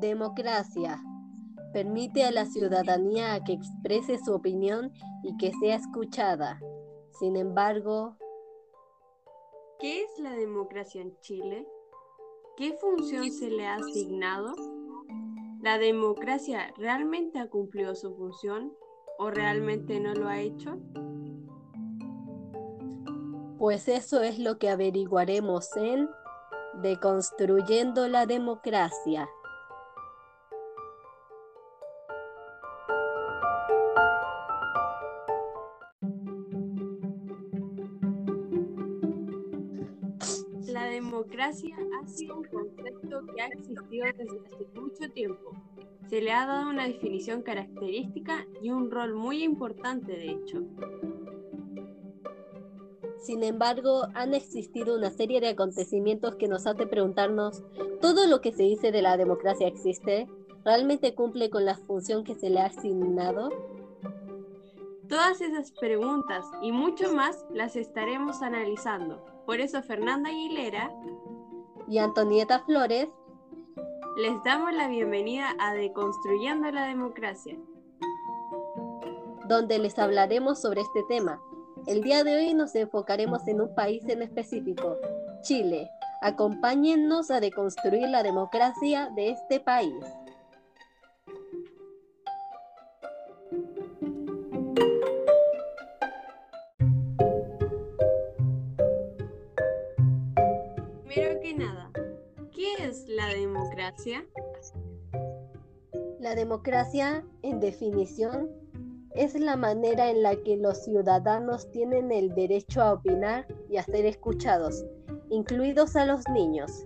Democracia. Permite a la ciudadanía que exprese su opinión y que sea escuchada. Sin embargo, ¿qué es la democracia en Chile? ¿Qué función se le ha asignado? ¿La democracia realmente ha cumplido su función o realmente no lo ha hecho? Pues eso es lo que averiguaremos en Deconstruyendo la Democracia. Democracia ha sido un concepto que ha existido desde hace mucho tiempo. Se le ha dado una definición característica y un rol muy importante, de hecho. Sin embargo, han existido una serie de acontecimientos que nos hace preguntarnos, ¿todo lo que se dice de la democracia existe? ¿Realmente cumple con la función que se le ha asignado? Todas esas preguntas y mucho más las estaremos analizando. Por eso Fernanda Aguilera y Antonieta Flores les damos la bienvenida a Deconstruyendo la Democracia, donde les hablaremos sobre este tema el día de hoy nos enfocaremos en un país en específico, Chile. Acompáñennos a deconstruir la democracia de este país. Es la democracia? La democracia, en definición, es la manera en la que los ciudadanos tienen el derecho a opinar y a ser escuchados, incluidos a los niños.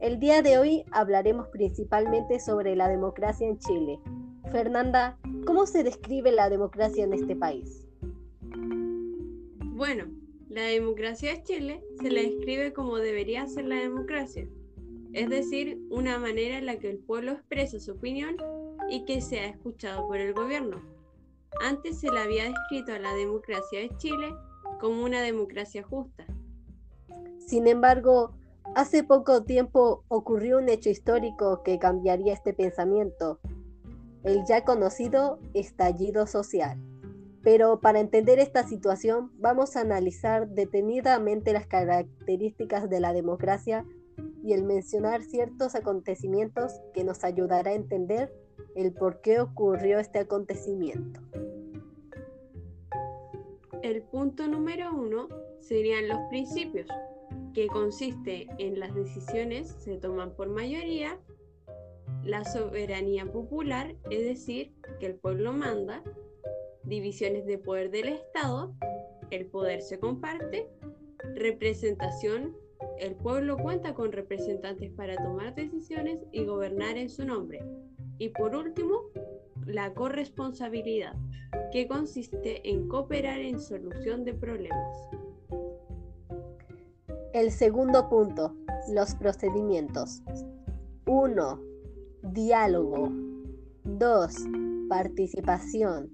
El día de hoy hablaremos principalmente sobre la democracia en Chile. Fernanda, ¿cómo se describe la democracia en este país? Bueno, la democracia en Chile se la describe como debería ser la democracia, es decir, una manera en la que el pueblo expresa su opinión y que sea escuchado por el gobierno. Antes se le había descrito a la democracia de Chile como una democracia justa. Sin embargo, hace poco tiempo ocurrió un hecho histórico que cambiaría este pensamiento, el ya conocido estallido social. Pero para entender esta situación vamos a analizar detenidamente las características de la democracia y el mencionar ciertos acontecimientos que nos ayudará a entender el por qué ocurrió este acontecimiento. El punto número uno serían los principios, que consiste en las decisiones se toman por mayoría, la soberanía popular, es decir, que el pueblo manda, divisiones de poder del Estado, el poder se comparte, representación, el pueblo cuenta con representantes para tomar decisiones y gobernar en su nombre. Y por último, la corresponsabilidad, que consiste en cooperar en solución de problemas. El segundo punto, los procedimientos. 1. Diálogo. 2. Participación.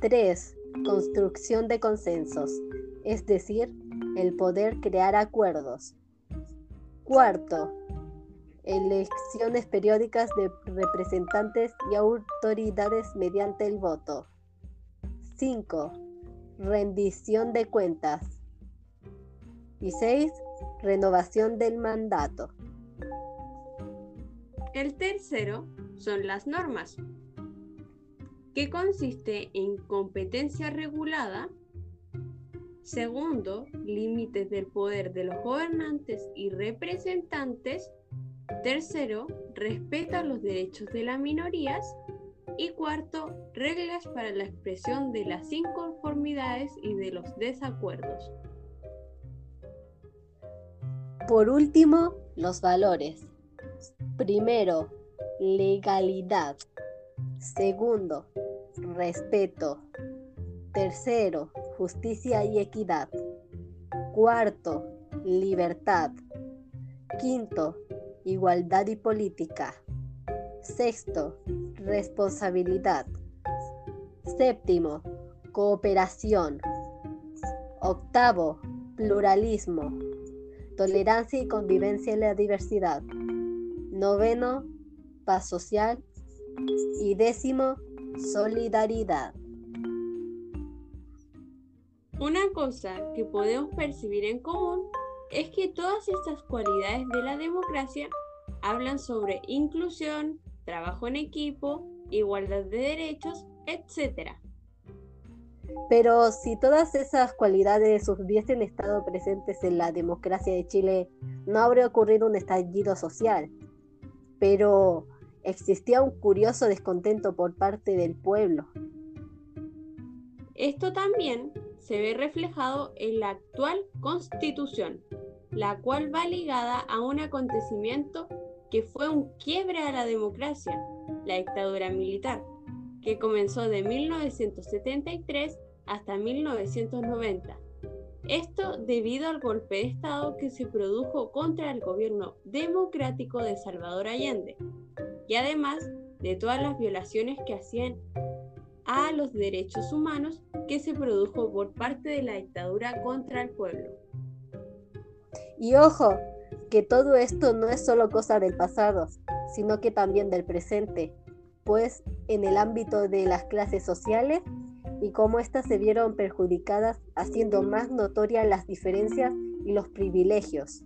3. Construcción de consensos, es decir, el poder crear acuerdos. Cuarto, elecciones periódicas de representantes y autoridades mediante el voto. 5. Rendición de cuentas. Y 6. Renovación del mandato. El tercero son las normas, que consiste en competencia regulada. Segundo, límites del poder de los gobernantes y representantes Tercero, respeta los derechos de las minorías. Y cuarto, reglas para la expresión de las inconformidades y de los desacuerdos. Por último, los valores. Primero, legalidad. Segundo, respeto. Tercero, justicia y equidad. Cuarto, libertad. Quinto, igualdad y política. Sexto, responsabilidad. Séptimo, cooperación. Octavo, pluralismo. Tolerancia y convivencia en la diversidad. Noveno, paz social y décimo, solidaridad. Una cosa que podemos percibir en común es que todas estas cualidades de la democracia hablan sobre inclusión, trabajo en equipo, igualdad de derechos, etc. Pero si todas esas cualidades hubiesen estado presentes en la democracia de Chile, no habría ocurrido un estallido social. Pero existía un curioso descontento por parte del pueblo. Esto también se ve reflejado en la actual constitución, la cual va ligada a un acontecimiento que fue un quiebre a la democracia, la dictadura militar, que comenzó de 1973 hasta 1990. Esto debido al golpe de Estado que se produjo contra el gobierno democrático de Salvador Allende, y además de todas las violaciones que hacían a los derechos humanos que se produjo por parte de la dictadura contra el pueblo. Y ojo, que todo esto no es solo cosa del pasado, sino que también del presente, pues en el ámbito de las clases sociales y cómo éstas se vieron perjudicadas haciendo más notorias las diferencias y los privilegios.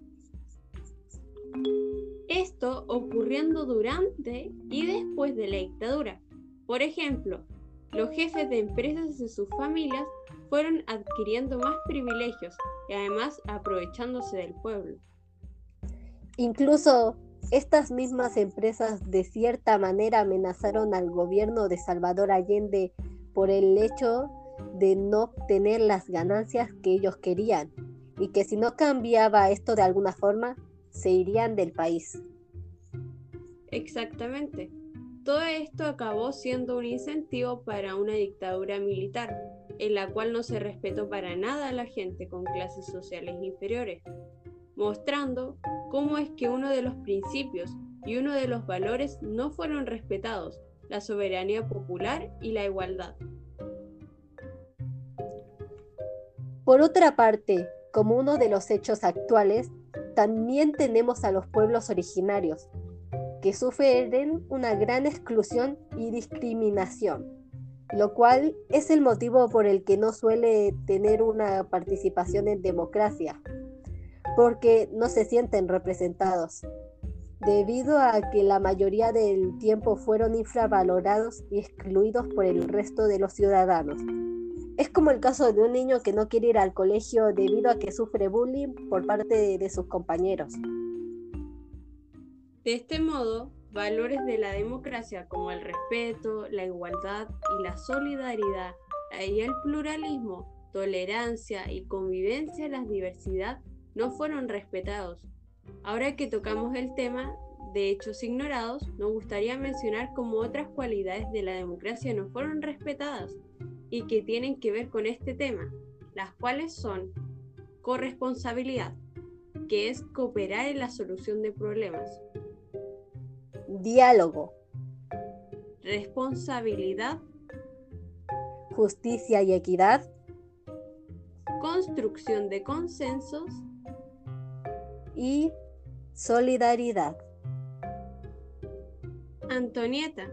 Esto ocurriendo durante y después de la dictadura. Por ejemplo, los jefes de empresas y sus familias fueron adquiriendo más privilegios y además aprovechándose del pueblo. Incluso estas mismas empresas de cierta manera amenazaron al gobierno de Salvador Allende por el hecho de no obtener las ganancias que ellos querían y que si no cambiaba esto de alguna forma, se irían del país. Exactamente. Todo esto acabó siendo un incentivo para una dictadura militar, en la cual no se respetó para nada a la gente con clases sociales inferiores, mostrando cómo es que uno de los principios y uno de los valores no fueron respetados, la soberanía popular y la igualdad. Por otra parte, como uno de los hechos actuales, también tenemos a los pueblos originarios, que sufren una gran exclusión y discriminación, lo cual es el motivo por el que no suele tener una participación en democracia, porque no se sienten representados, debido a que la mayoría del tiempo fueron infravalorados y excluidos por el resto de los ciudadanos. Es como el caso de un niño que no quiere ir al colegio debido a que sufre bullying por parte de sus compañeros. De este modo, valores de la democracia como el respeto, la igualdad y la solidaridad y el pluralismo, tolerancia y convivencia en la diversidad no fueron respetados. Ahora que tocamos el tema de hechos ignorados, nos gustaría mencionar cómo otras cualidades de la democracia no fueron respetadas y que tienen que ver con este tema, las cuales son corresponsabilidad, que es cooperar en la solución de problemas, diálogo, responsabilidad, justicia y equidad, construcción de consensos y solidaridad. Antonieta,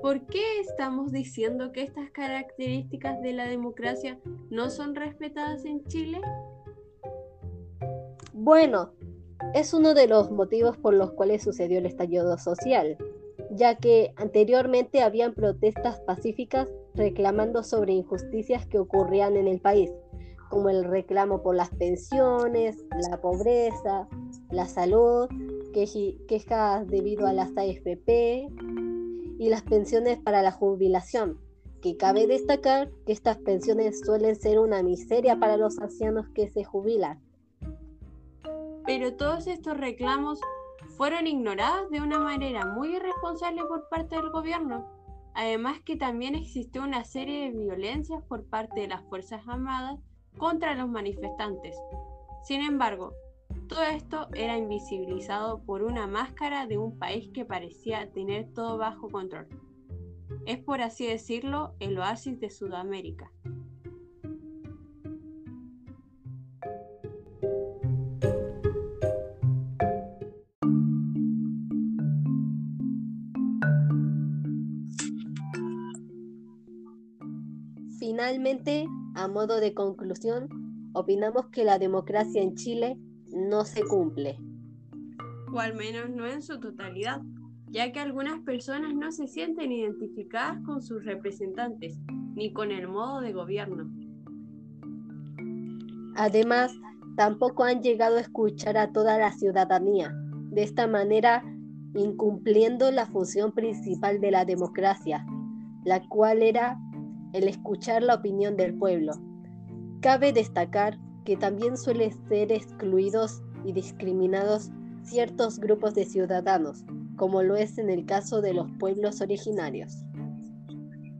¿por qué estamos diciendo que estas características de la democracia no son respetadas en Chile? Bueno, es uno de los motivos por los cuales sucedió el estallido social, ya que anteriormente habían protestas pacíficas reclamando sobre injusticias que ocurrían en el país, como el reclamo por las pensiones, la pobreza, la salud, quejas debido a las AFP y las pensiones para la jubilación, que cabe destacar que estas pensiones suelen ser una miseria para los ancianos que se jubilan pero todos estos reclamos fueron ignorados de una manera muy irresponsable por parte del gobierno. Además que también existió una serie de violencias por parte de las Fuerzas Armadas contra los manifestantes. Sin embargo, todo esto era invisibilizado por una máscara de un país que parecía tener todo bajo control. Es por así decirlo el oasis de Sudamérica. Finalmente, a modo de conclusión, opinamos que la democracia en Chile no se cumple. O al menos no en su totalidad, ya que algunas personas no se sienten identificadas con sus representantes ni con el modo de gobierno. Además, tampoco han llegado a escuchar a toda la ciudadanía, de esta manera incumpliendo la función principal de la democracia, la cual era el escuchar la opinión del pueblo. Cabe destacar que también suelen ser excluidos y discriminados ciertos grupos de ciudadanos, como lo es en el caso de los pueblos originarios.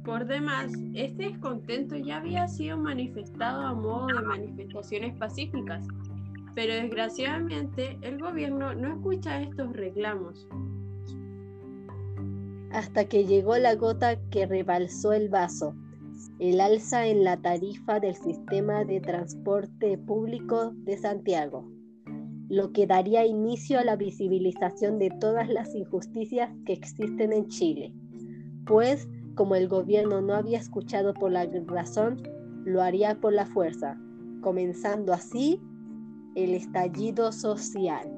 Por demás, este descontento ya había sido manifestado a modo de manifestaciones pacíficas, pero desgraciadamente el gobierno no escucha estos reclamos. Hasta que llegó la gota que rebalsó el vaso, el alza en la tarifa del sistema de transporte público de Santiago, lo que daría inicio a la visibilización de todas las injusticias que existen en Chile, pues como el gobierno no había escuchado por la razón, lo haría por la fuerza, comenzando así el estallido social.